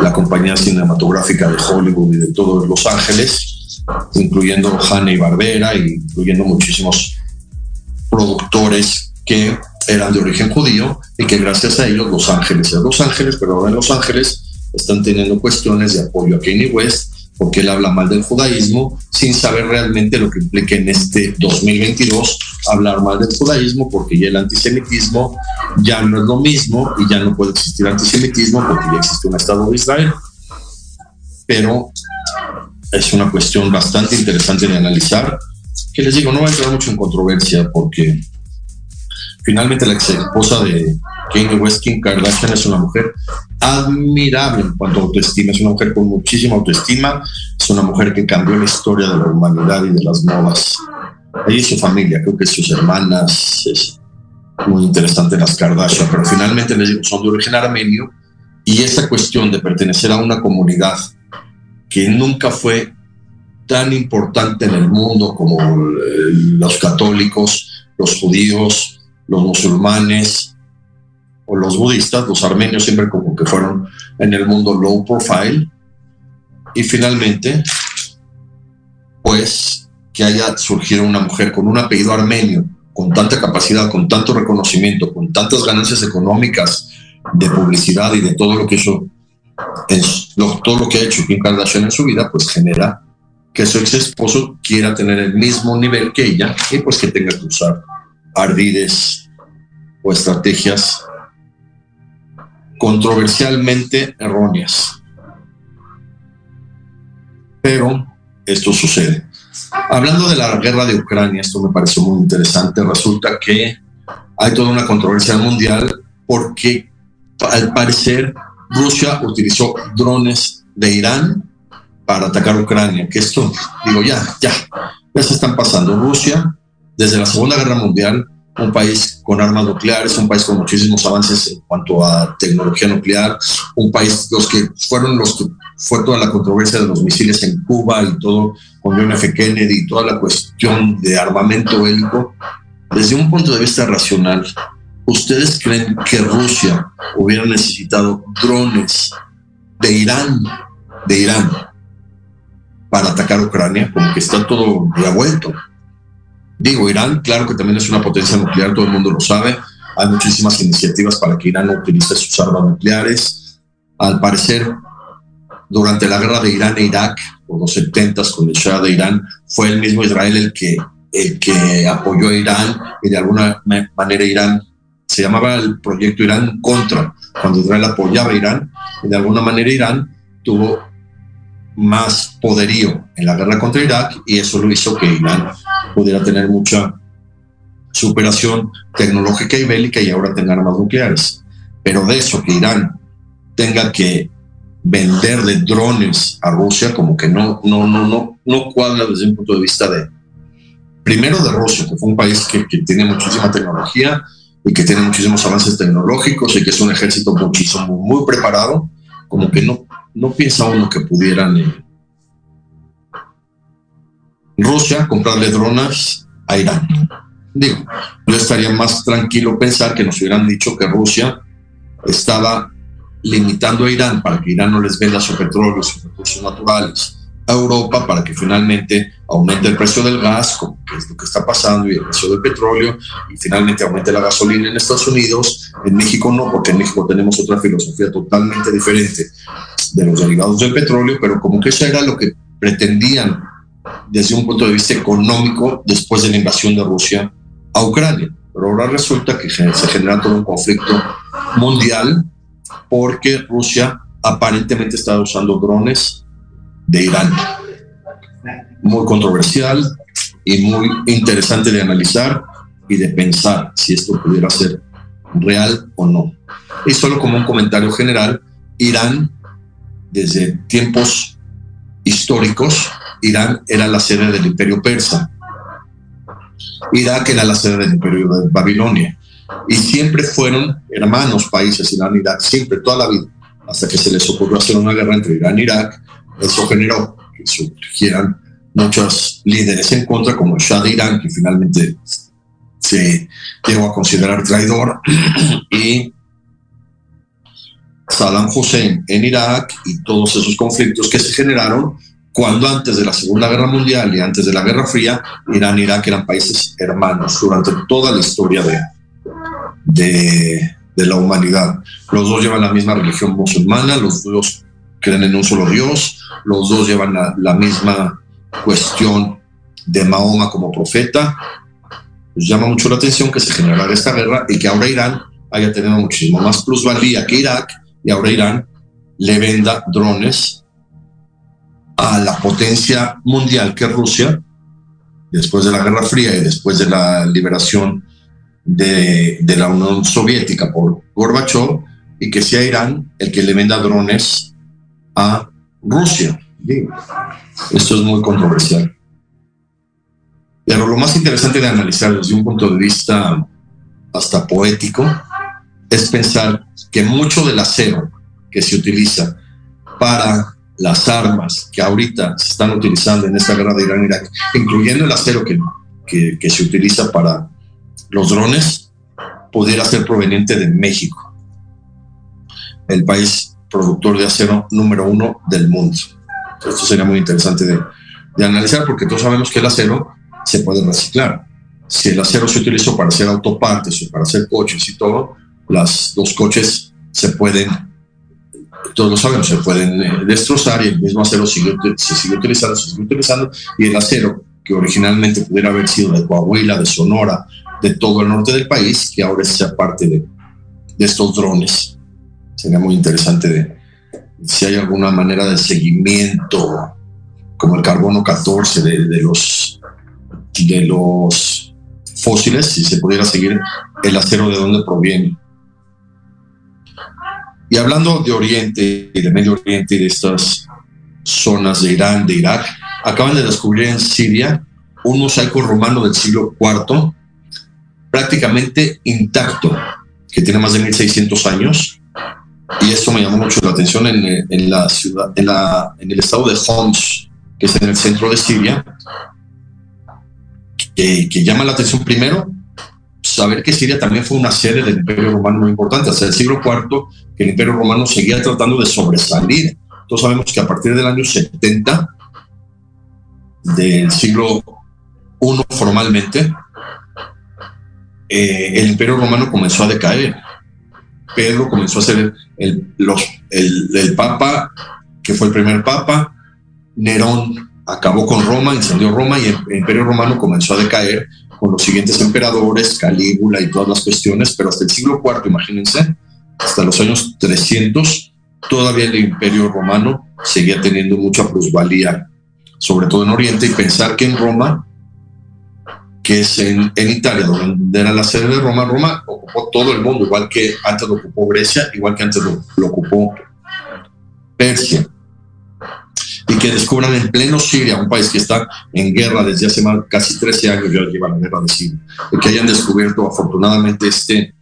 la compañía cinematográfica de Hollywood y de todos Los Ángeles, incluyendo Hanna y Barbera, incluyendo muchísimos productores que eran de origen judío y que gracias a ellos Los Ángeles, Los Ángeles, pero ahora en Los Ángeles están teniendo cuestiones de apoyo a Kanye West porque él habla mal del judaísmo sin saber realmente lo que implica en este 2022 hablar mal del judaísmo, porque ya el antisemitismo ya no es lo mismo y ya no puede existir antisemitismo porque ya existe un Estado de Israel. Pero es una cuestión bastante interesante de analizar, que les digo, no va a entrar mucho en controversia porque finalmente la ex esposa de Kanye West, Kim Kardashian, es una mujer admirable en cuanto a autoestima. Es una mujer con muchísima autoestima. Es una mujer que cambió la historia de la humanidad y de las modas. Ella y su familia, creo que sus hermanas, es muy interesante las Kardashian, pero finalmente les digo, son de origen armenio y esa cuestión de pertenecer a una comunidad que nunca fue tan importante en el mundo como eh, los católicos, los judíos, los musulmanes, o los budistas, los armenios siempre como que fueron en el mundo low profile. Y finalmente, pues que haya surgido una mujer con un apellido armenio, con tanta capacidad, con tanto reconocimiento, con tantas ganancias económicas de publicidad y de todo lo que eso es, todo lo que ha hecho Kim Kardashian en su vida, pues genera que su ex esposo quiera tener el mismo nivel que ella y pues que tenga que usar ardides o estrategias controversialmente erróneas. Pero esto sucede. Hablando de la guerra de Ucrania, esto me pareció muy interesante. Resulta que hay toda una controversia mundial porque al parecer Rusia utilizó drones de Irán para atacar Ucrania. Que esto, digo, ya, ya, ya se están pasando. Rusia, desde la Segunda Guerra Mundial, un país con armas nucleares, un país con muchísimos avances en cuanto a tecnología nuclear, un país, los que fueron los que fue toda la controversia de los misiles en Cuba y todo con John F. Kennedy y toda la cuestión de armamento bélico, desde un punto de vista racional, ¿ustedes creen que Rusia hubiera necesitado drones de Irán, de Irán, para atacar Ucrania? Como que está todo revuelto. Digo, Irán, claro que también es una potencia nuclear, todo el mundo lo sabe. Hay muchísimas iniciativas para que Irán no utilice sus armas nucleares. Al parecer, durante la guerra de Irán e Irak, por los 70 con el Shah de Irán, fue el mismo Israel el que, el que apoyó a Irán y de alguna manera Irán se llamaba el proyecto Irán contra, cuando Israel apoyaba a Irán, y de alguna manera Irán tuvo más poderío en la guerra contra Irak y eso lo hizo que Irán pudiera tener mucha superación tecnológica y bélica y ahora tenga armas nucleares. Pero de eso que Irán tenga que vender de drones a Rusia como que no, no, no, no, no cuadra desde un punto de vista de, primero de Rusia, que fue un país que, que tiene muchísima tecnología y que tiene muchísimos avances tecnológicos y que es un ejército muchísimo, muy preparado, como que no, no piensa uno que pudieran eh, Rusia comprarle drones a Irán. Digo, yo estaría más tranquilo pensar que nos hubieran dicho que Rusia estaba limitando a Irán para que Irán no les venda su petróleo, sus recursos naturales a Europa para que finalmente aumente el precio del gas, como es lo que está pasando, y el precio del petróleo, y finalmente aumente la gasolina en Estados Unidos. En México no, porque en México tenemos otra filosofía totalmente diferente de los derivados del petróleo, pero como que eso era lo que pretendían desde un punto de vista económico después de la invasión de Rusia a Ucrania. Pero ahora resulta que se genera todo un conflicto mundial porque Rusia aparentemente está usando drones de Irán. Muy controversial y muy interesante de analizar y de pensar si esto pudiera ser real o no. Y solo como un comentario general, Irán, desde tiempos históricos, Irán era la sede del imperio persa. Irak era la sede del imperio de Babilonia y siempre fueron hermanos países, Irán Irak, siempre, toda la vida, hasta que se les ocurrió hacer una guerra entre Irán e Irak. Eso generó que surgieran muchos líderes en contra, como el Shah de Irán, que finalmente se llegó a considerar traidor, y Saddam Hussein en Irak y todos esos conflictos que se generaron cuando antes de la Segunda Guerra Mundial y antes de la Guerra Fría, Irán e Irak eran países hermanos durante toda la historia de, de, la humanidad. Los dos llevan la misma religión musulmana, los dos creen en un solo Dios, los dos llevan la, misma cuestión de Mahoma como profeta. Llama mucho la atención que se generara esta guerra y que ahora Irán haya tenido muchísimo más plusvalía que Irak y ahora Irán le venda drones a la potencia mundial que es Rusia, después de la Guerra Fría y después de la liberación de, la Unión Soviética por Gorbachev y que sea Irán el que le venda drones a Rusia. Esto es muy controversial. Pero lo más interesante de analizar desde un punto de vista hasta poético es pensar que mucho del acero que se utiliza para las armas que ahorita se están utilizando en esta guerra de Irán-Irak, incluyendo el acero que, que, se utiliza para los drones pudiera ser proveniente de México, el país productor de acero número uno del mundo. Esto sería muy interesante de, analizar porque todos sabemos que el acero se puede reciclar. Si el acero se utilizó para hacer autopartes o para hacer coches y todo, las dos coches se pueden, todos lo sabemos, se pueden eh, destrozar y el mismo acero sigue, se sigue utilizando, se sigue utilizando y el acero que originalmente pudiera haber sido de Coahuila, de Sonora, de todo el norte del país, que ahora sea parte de, estos drones. Sería muy interesante de si hay alguna manera de seguimiento, como el carbono 14 de, los, de los fósiles, si se pudiera seguir el acero de dónde proviene. Y hablando de Oriente y de Medio Oriente y de estas zonas de Irán, de Irak, acaban de descubrir en Siria un mosaico romano del siglo IV prácticamente intacto, que tiene más de 1600 años. Y esto me llamó mucho la atención en, la ciudad, en, la, en el estado de Homs, que es en el centro de Siria, que llama la atención primero saber que Siria también fue una sede del Imperio Romano muy importante, hasta el siglo IV, que el Imperio Romano seguía tratando de sobresalir. Todos sabemos que a partir del año 70 del siglo I formalmente, eh, el Imperio Romano comenzó a decaer. Pedro comenzó a ser el, los, el, Papa, que fue el primer Papa. Nerón acabó con Roma, incendió Roma y el Imperio Romano comenzó a decaer con los siguientes emperadores, Calígula y todas las cuestiones, pero hasta el siglo IV, imagínense, hasta los años 300, todavía el imperio romano seguía teniendo mucha plusvalía, sobre todo en Oriente, y pensar que en Roma, que es en, Italia, donde era la sede de Roma, Roma ocupó todo el mundo, igual que antes lo ocupó Grecia, igual que antes lo ocupó Persia que descubran en pleno Siria, un país que está en guerra desde hace casi 13 años, ya lleva la guerra de Siria, que hayan descubierto afortunadamente este,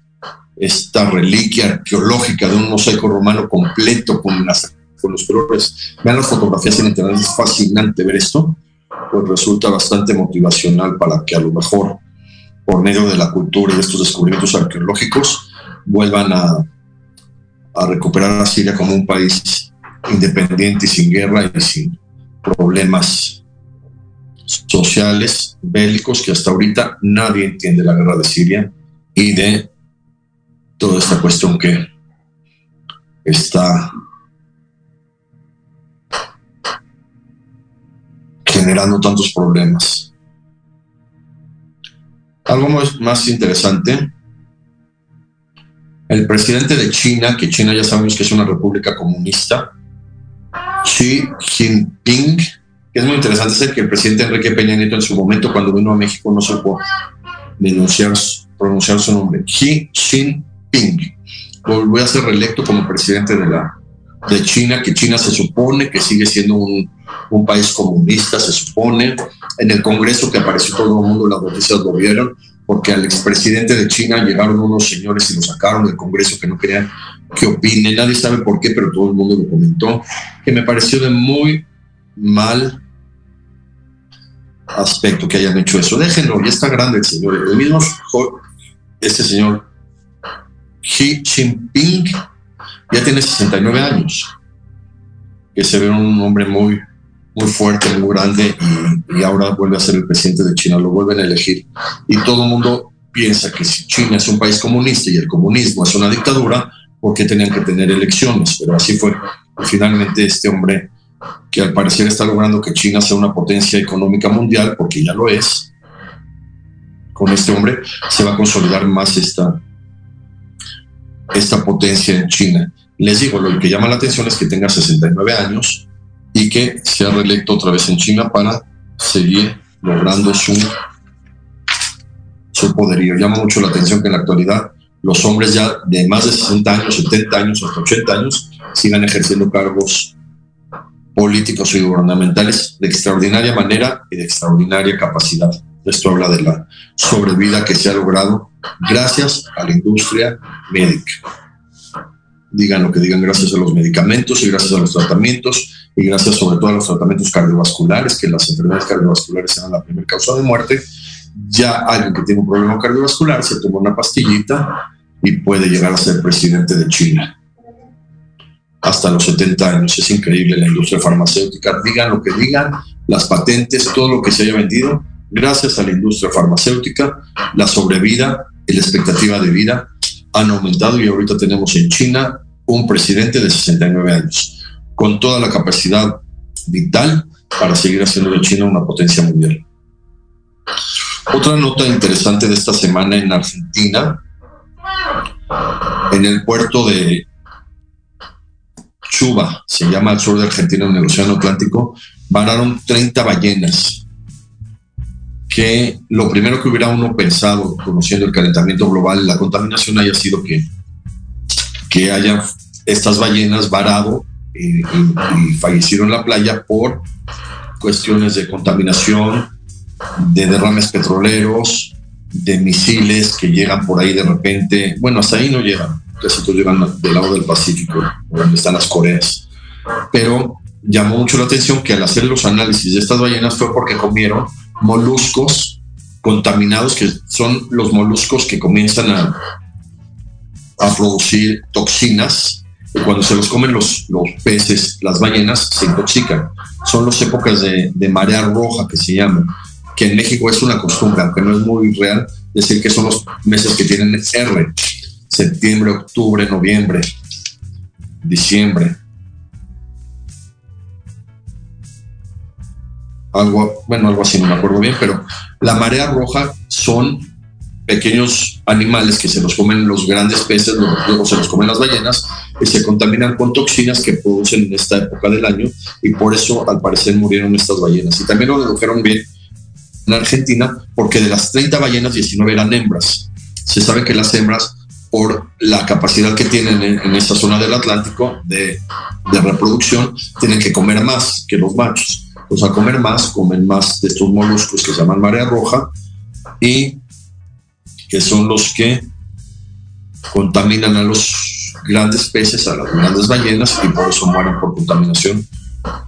esta reliquia arqueológica de un mosaico romano completo con, las, los colores. Vean las fotografías en internet, es fascinante ver esto, pues resulta bastante motivacional para que a lo mejor por medio de la cultura y de estos descubrimientos arqueológicos vuelvan a, a recuperar a Siria como un país independiente y sin guerra y sin problemas sociales, bélicos, que hasta ahorita nadie entiende la guerra de Siria y de toda esta cuestión que está generando tantos problemas. Algo más, interesante, el presidente de China, que China ya sabemos que es una república comunista, Xi Jinping, que es muy interesante, es el que el presidente Enrique Peña Nieto en su momento, cuando vino a México, no supo denunciar, pronunciar su nombre. Xi Jinping volvió a ser reelecto como presidente de, la, de China, que China se supone que sigue siendo un, un país comunista, se supone. En el Congreso que apareció todo el mundo, las noticias lo vieron, porque al expresidente de China llegaron unos señores y lo sacaron del Congreso que no querían que opine, nadie sabe por qué, pero todo el mundo lo comentó, que me pareció de muy mal aspecto que hayan hecho eso. Déjenlo, ya está grande el señor. El mismo, este señor Xi Jinping ya tiene 69 años, que se ve un hombre muy, muy fuerte, muy grande, y, y ahora vuelve a ser el presidente de China, lo vuelven a elegir. Y todo el mundo piensa que si China es un país comunista y el comunismo es una dictadura, porque tenían que tener elecciones, pero así fue. finalmente este hombre, que al parecer está logrando que China sea una potencia económica mundial, porque ya lo es, con este hombre se va a consolidar más esta, esta potencia en China. Les digo, lo que llama la atención es que tenga 69 años y que sea reelecto otra vez en China para seguir logrando su, su poderío. Llama mucho la atención que en la actualidad los hombres ya de más de 60 años, 70 años, hasta 80 años, sigan ejerciendo cargos políticos y gubernamentales de extraordinaria manera y de extraordinaria capacidad. Esto habla de la sobrevida que se ha logrado gracias a la industria médica. Digan lo que digan, gracias a los medicamentos y gracias a los tratamientos y gracias sobre todo a los tratamientos cardiovasculares, que las enfermedades cardiovasculares sean la primera causa de muerte, ya alguien que tiene un problema cardiovascular se toma una pastillita y puede llegar a ser presidente de China. Hasta los 70 años. Es increíble la industria farmacéutica. Digan lo que digan, las patentes, todo lo que se haya vendido, gracias a la industria farmacéutica, la sobrevida y la expectativa de vida han aumentado y ahorita tenemos en China un presidente de 69 años, con toda la capacidad vital para seguir haciendo de China una potencia mundial. Otra nota interesante de esta semana en Argentina, en el puerto de Chuba, se llama al sur de Argentina, en el Océano Atlántico, vararon 30 ballenas. Que lo primero que hubiera uno pensado, conociendo el calentamiento global, la contaminación haya sido que, que haya estas ballenas varado y, y fallecieron en la playa por cuestiones de contaminación, de derrames petroleros de misiles que llegan por ahí de repente. Bueno, hasta ahí no llegan, casi todos llegan del lado del Pacífico, donde están las Coreas. Pero llamó mucho la atención que al hacer los análisis de estas ballenas fue porque comieron moluscos contaminados, que son los moluscos que comienzan a, producir toxinas. Cuando se los comen los, peces, las ballenas se intoxican. Son las épocas de marea roja que se llaman que en México es una costumbre, aunque no es muy real, decir que son los meses que tienen R, septiembre, octubre, noviembre, diciembre. Algo, bueno, algo así, no me acuerdo bien, pero la marea roja son pequeños animales que se los comen los grandes peces, luego se los comen las ballenas y se contaminan con toxinas que producen en esta época del año y por eso al parecer murieron estas ballenas. Y también lo dedujeron bien en Argentina, porque de las 30 ballenas, 19 eran hembras. Se sabe que las hembras, por la capacidad que tienen en, esta zona del Atlántico de, de, reproducción, tienen que comer más que los machos. Pues al comer más, comen más de estos moluscos que se llaman marea roja y que son los que contaminan a los grandes peces, a las grandes ballenas y por eso mueren por contaminación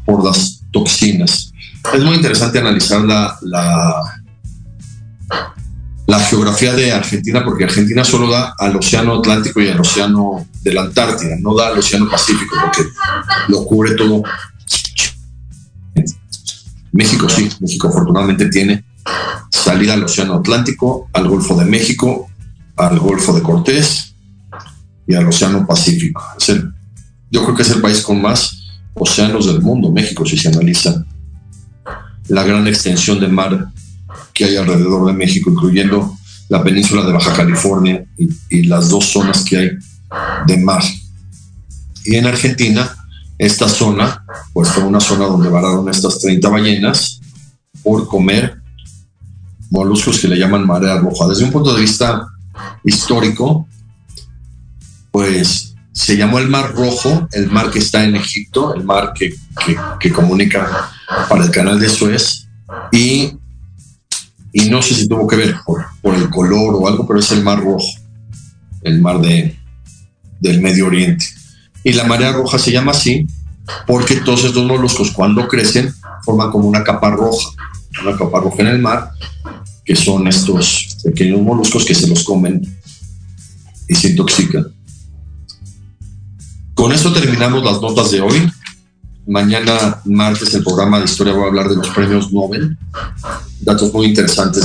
por las toxinas es muy interesante analizar la, la, geografía de Argentina, porque Argentina solo da al Océano Atlántico y al Océano de la Antártida, no da al Océano Pacífico, porque lo cubre todo. México sí, México afortunadamente tiene salida al Océano Atlántico, al Golfo de México, al Golfo de Cortés y al Océano Pacífico. yo creo que es el país con más océanos del mundo, México, si se analiza la gran extensión de mar que hay alrededor de México, incluyendo la península de Baja California y, las dos zonas que hay de mar. Y en Argentina, esta zona, pues fue una zona donde vararon estas 30 ballenas por comer moluscos que le llaman marea roja. Desde un punto de vista histórico, pues se llamó el Mar Rojo, el mar que está en Egipto, el mar que, que comunica para el canal de Suez y, y no sé si tuvo que ver por, el color o algo, pero es el mar rojo, el mar de, del Medio Oriente. Y la marea roja se llama así porque todos estos moluscos cuando crecen forman como una capa roja, una capa roja en el mar, que son estos pequeños moluscos que se los comen y se intoxican. Con esto terminamos las notas de hoy. Mañana, martes, el programa de historia va a hablar de los premios Nobel, datos muy interesantes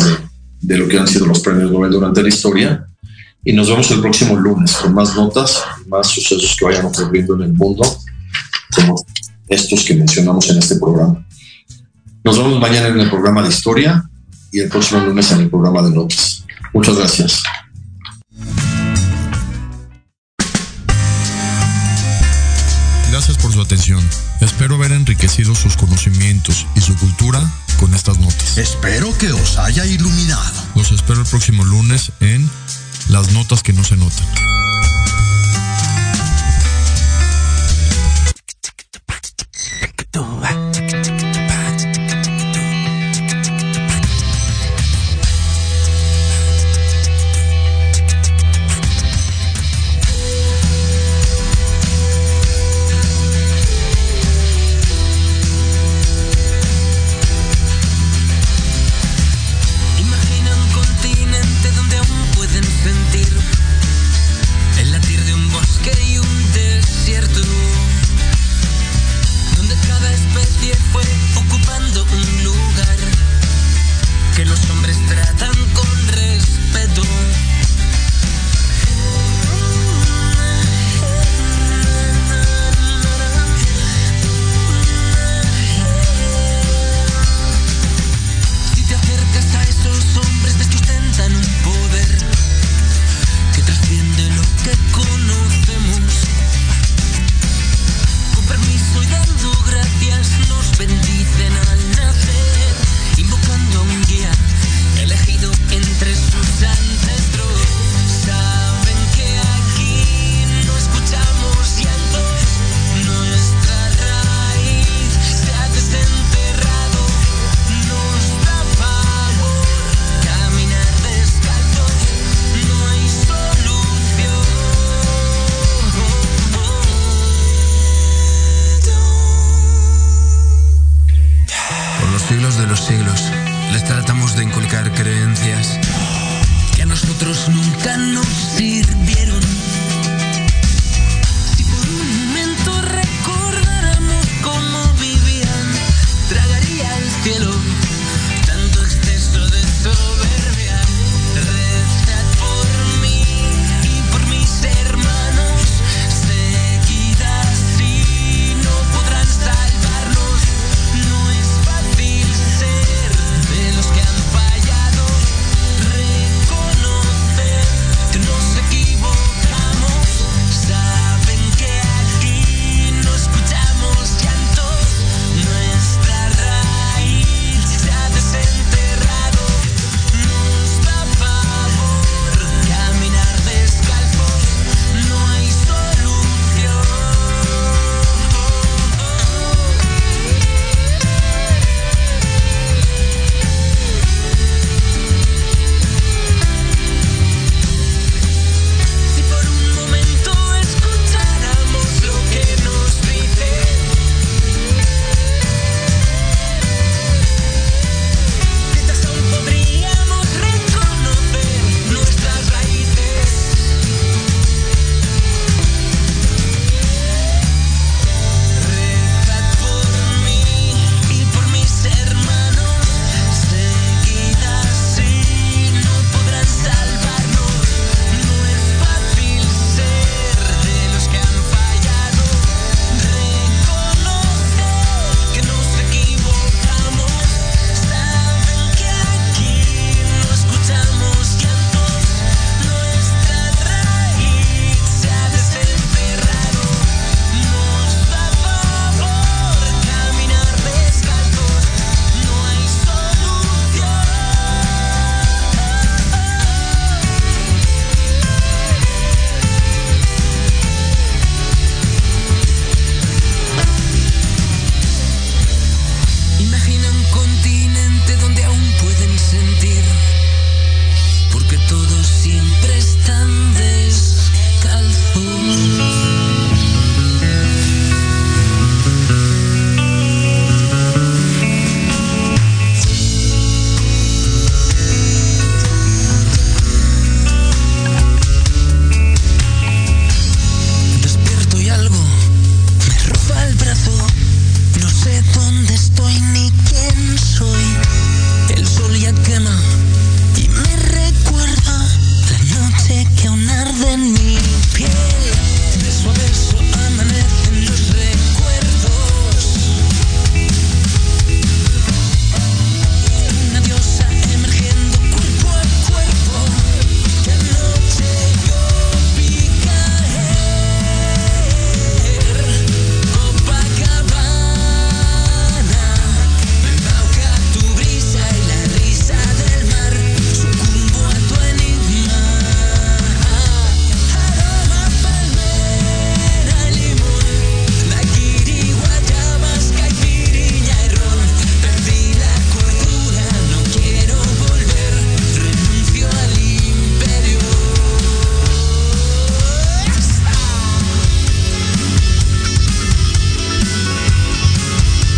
de, lo que han sido los premios Nobel durante la historia. Y nos vemos el próximo lunes con más notas, más sucesos que vayan ocurriendo en el mundo, como estos que mencionamos en este programa. Nos vemos mañana en el programa de historia y el próximo lunes en el programa de notas. Muchas gracias. Gracias por su atención. Espero haber enriquecido sus conocimientos y su cultura con estas notas. Espero que os haya iluminado. Los espero el próximo lunes en Las Notas que no se notan. siglos de los siglos les tratamos de inculcar creencias que a nosotros nunca nos sirvieron.